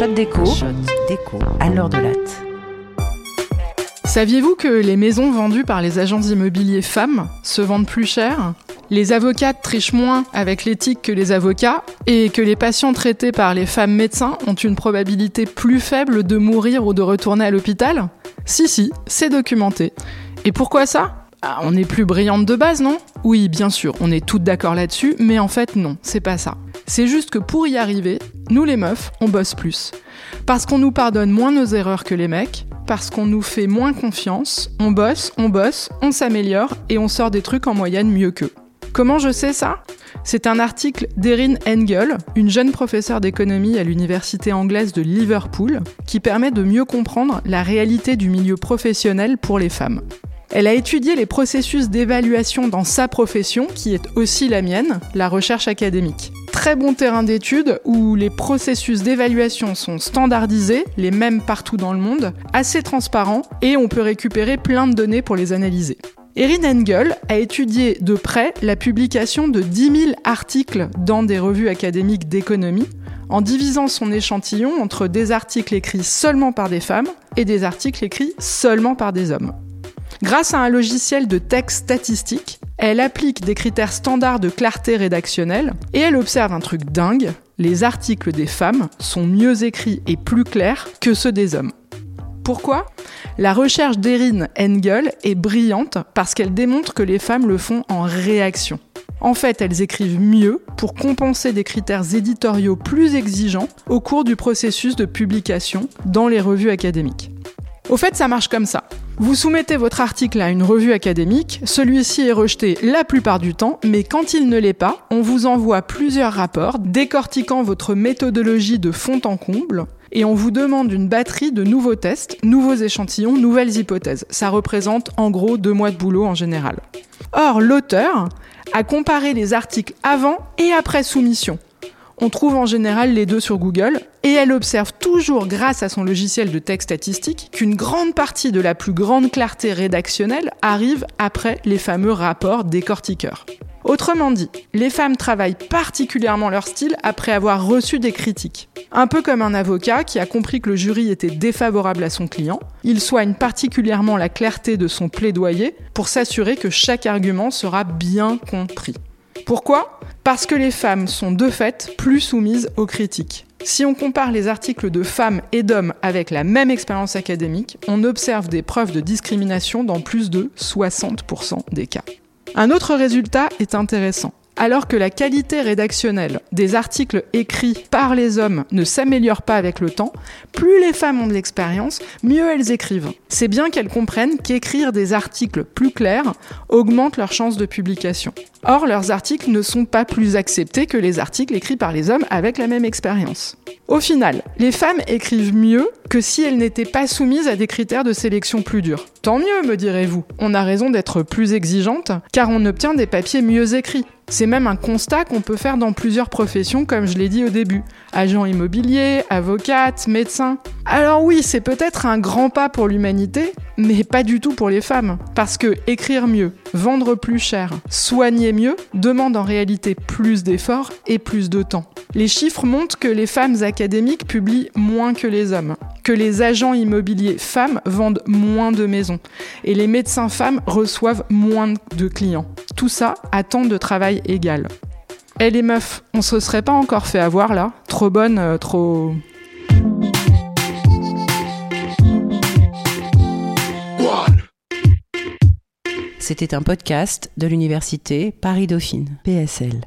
Shot déco, Shot déco à l'heure de latte. Saviez-vous que les maisons vendues par les agents immobiliers femmes se vendent plus cher? Les avocates trichent moins avec l'éthique que les avocats et que les patients traités par les femmes médecins ont une probabilité plus faible de mourir ou de retourner à l'hôpital? Si, si, c'est documenté. Et pourquoi ça? Ah, on est plus brillante de base, non? Oui, bien sûr, on est toutes d'accord là-dessus, mais en fait non, c'est pas ça. C'est juste que pour y arriver, nous les meufs, on bosse plus. Parce qu'on nous pardonne moins nos erreurs que les mecs, parce qu'on nous fait moins confiance, on bosse, on bosse, on s'améliore et on sort des trucs en moyenne mieux qu'eux. Comment je sais ça? C'est un article d'Erin Engel, une jeune professeure d'économie à l'université anglaise de Liverpool, qui permet de mieux comprendre la réalité du milieu professionnel pour les femmes. Elle a étudié les processus d'évaluation dans sa profession, qui est aussi la mienne, la recherche académique. Très bon terrain d'étude où les processus d'évaluation sont standardisés, les mêmes partout dans le monde, assez transparents et on peut récupérer plein de données pour les analyser. Erin Engel a étudié de près la publication de 10 000 articles dans des revues académiques d'économie, en divisant son échantillon entre des articles écrits seulement par des femmes et des articles écrits seulement par des hommes. Grâce à un logiciel de texte statistique, elle applique des critères standards de clarté rédactionnelle et elle observe un truc dingue, les articles des femmes sont mieux écrits et plus clairs que ceux des hommes. Pourquoi? La recherche d'Erin Engel est brillante parce qu'elle démontre que les femmes le font en réaction. En fait, elles écrivent mieux pour compenser des critères éditoriaux plus exigeants au cours du processus de publication dans les revues académiques. Au fait, ça marche comme ça. Vous soumettez votre article à une revue académique, celui-ci est rejeté la plupart du temps, mais quand il ne l'est pas, on vous envoie plusieurs rapports décortiquant votre méthodologie de fond en comble, et on vous demande une batterie de nouveaux tests, nouveaux échantillons, nouvelles hypothèses. Ça représente en gros deux mois de boulot en général. Or, l'auteur a comparé les articles avant et après soumission. On trouve en général les deux sur Google et elle observe toujours grâce à son logiciel de texte statistique qu'une grande partie de la plus grande clarté rédactionnelle arrive après les fameux rapports décortiqueurs. Autrement dit, les femmes travaillent particulièrement leur style après avoir reçu des critiques. Un peu comme un avocat qui a compris que le jury était défavorable à son client, il soigne particulièrement la clarté de son plaidoyer pour s'assurer que chaque argument sera bien compris. Pourquoi Parce que les femmes sont de fait plus soumises aux critiques. Si on compare les articles de femmes et d'hommes avec la même expérience académique, on observe des preuves de discrimination dans plus de 60% des cas. Un autre résultat est intéressant alors que la qualité rédactionnelle des articles écrits par les hommes ne s'améliore pas avec le temps, plus les femmes ont de l'expérience, mieux elles écrivent. C'est bien qu'elles comprennent qu'écrire des articles plus clairs augmente leurs chances de publication. Or, leurs articles ne sont pas plus acceptés que les articles écrits par les hommes avec la même expérience. Au final, les femmes écrivent mieux que si elles n'étaient pas soumises à des critères de sélection plus durs. Tant mieux, me direz-vous. On a raison d'être plus exigeante, car on obtient des papiers mieux écrits. C'est même un constat qu'on peut faire dans plusieurs professions, comme je l'ai dit au début. Agents immobiliers, avocates, médecins. Alors oui, c'est peut-être un grand pas pour l'humanité, mais pas du tout pour les femmes. Parce que écrire mieux, vendre plus cher, soigner mieux, demande en réalité plus d'efforts et plus de temps. Les chiffres montrent que les femmes académiques publient moins que les hommes, que les agents immobiliers femmes vendent moins de maisons et les médecins femmes reçoivent moins de clients. Tout ça à temps de travail égal. Eh les meufs, on se serait pas encore fait avoir là? Trop bonne, euh, trop... C'était un podcast de l'université Paris-Dauphine, PSL.